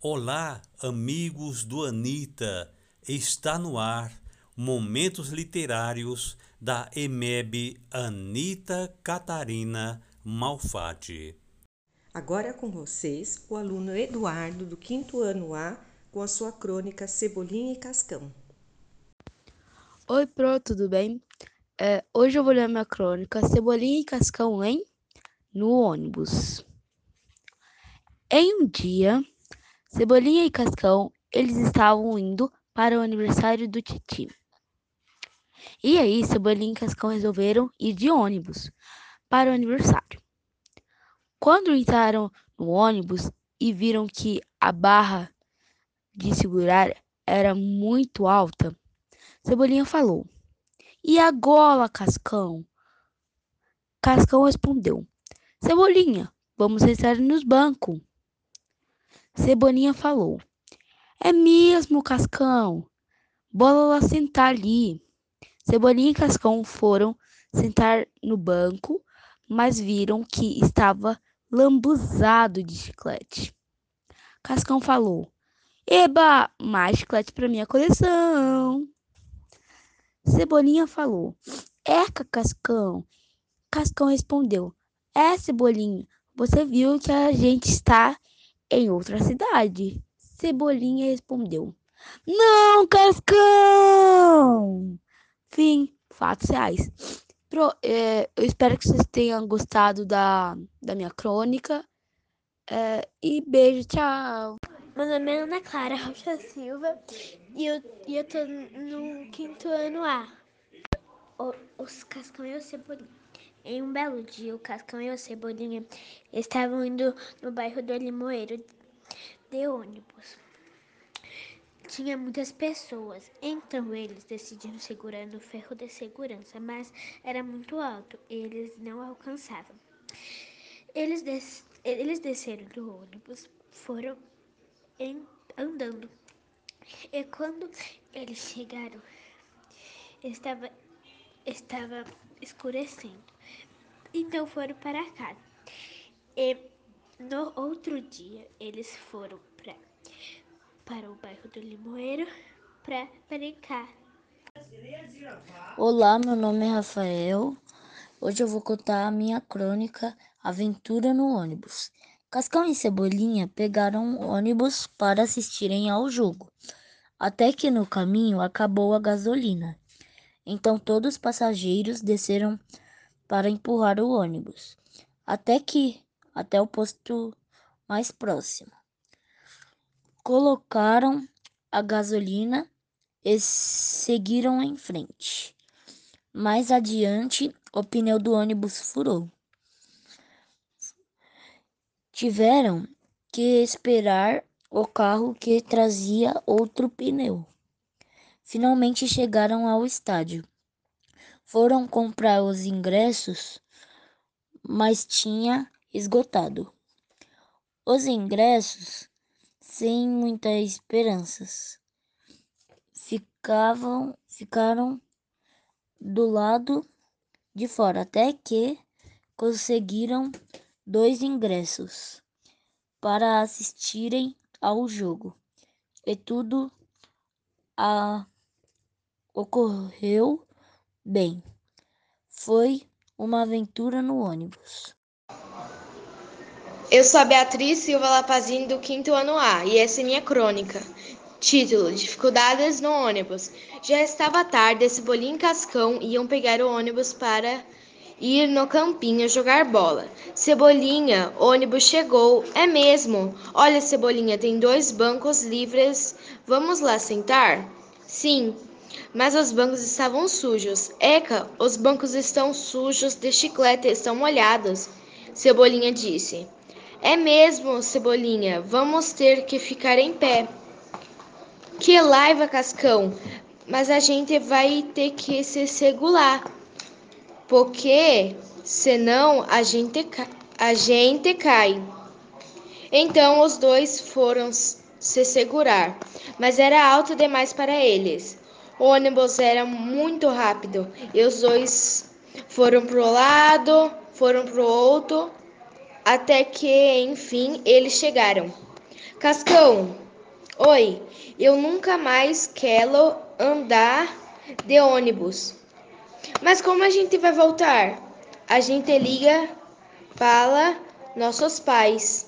Olá, amigos do Anita. Está no ar Momentos Literários da EMEB Anita Catarina Malfatti. Agora é com vocês o aluno Eduardo do quinto ano A com a sua crônica Cebolinha e Cascão. Oi, Pro, tudo bem? É, hoje eu vou ler minha crônica Cebolinha e Cascão em No ônibus. Em um dia, Cebolinha e Cascão, eles estavam indo para o aniversário do Titi. E aí, Cebolinha e Cascão resolveram ir de ônibus para o aniversário. Quando entraram no ônibus e viram que a barra de segurar era muito alta, Cebolinha falou: E agora, Cascão? Cascão respondeu: Cebolinha, vamos sentar nos bancos. Cebolinha falou: É mesmo, Cascão. Bola lá sentar ali. Cebolinha e Cascão foram sentar no banco, mas viram que estava lambuzado de chiclete. Cascão falou: Eba, mais chiclete para minha coleção. Cebolinha falou: Eca, Cascão. Cascão respondeu: É, Cebolinha, você viu que a gente está em outra cidade. Cebolinha respondeu: Não, Cascão! Fim, fatos reais. Pro, é, eu espero que vocês tenham gostado da, da minha crônica. É, e beijo, tchau. Meu nome é Ana Clara Rocha Silva e eu, e eu tô no quinto ano A. O, os Cascão e o Cebolinha. Em um belo dia, o Cascão e o Cebolinha estavam indo no bairro do Limoeiro de ônibus. Tinha muitas pessoas, então eles decidiram segurar no ferro de segurança, mas era muito alto e eles não alcançavam. Eles, des eles desceram do ônibus, foram andando. E quando eles chegaram, estava, estava escurecendo. Então foram para casa. E no outro dia, eles foram pra, para o bairro do Limoeiro para brincar. Olá, meu nome é Rafael. Hoje eu vou contar a minha crônica Aventura no ônibus. Cascão e Cebolinha pegaram o ônibus para assistirem ao jogo, até que no caminho acabou a gasolina. Então todos os passageiros desceram para empurrar o ônibus, até que até o posto mais próximo. Colocaram a gasolina e seguiram em frente. Mais adiante, o pneu do ônibus furou tiveram que esperar o carro que trazia outro pneu. Finalmente chegaram ao estádio. Foram comprar os ingressos, mas tinha esgotado. Os ingressos, sem muitas esperanças, ficavam, ficaram do lado de fora até que conseguiram dois ingressos para assistirem ao jogo. E tudo a... ocorreu bem. Foi uma aventura no ônibus. Eu sou a Beatriz Silva Lapazini do quinto ano A e essa é minha crônica. Título: Dificuldades no ônibus. Já estava tarde, esse bolinho e Cascão iam pegar o ônibus para ir no campinho jogar bola. Cebolinha, ônibus chegou. É mesmo. Olha, Cebolinha, tem dois bancos livres. Vamos lá sentar? Sim, mas os bancos estavam sujos. Eca, os bancos estão sujos de chiclete, estão molhados. Cebolinha disse. É mesmo, Cebolinha. Vamos ter que ficar em pé. Que laiva, Cascão. Mas a gente vai ter que se segurar porque senão a gente, a gente cai. Então os dois foram se segurar, mas era alto demais para eles. O ônibus era muito rápido e os dois foram para o lado, foram para o outro, até que enfim eles chegaram. Cascão, oi, eu nunca mais quero andar de ônibus. Mas como a gente vai voltar? A gente liga para nossos pais.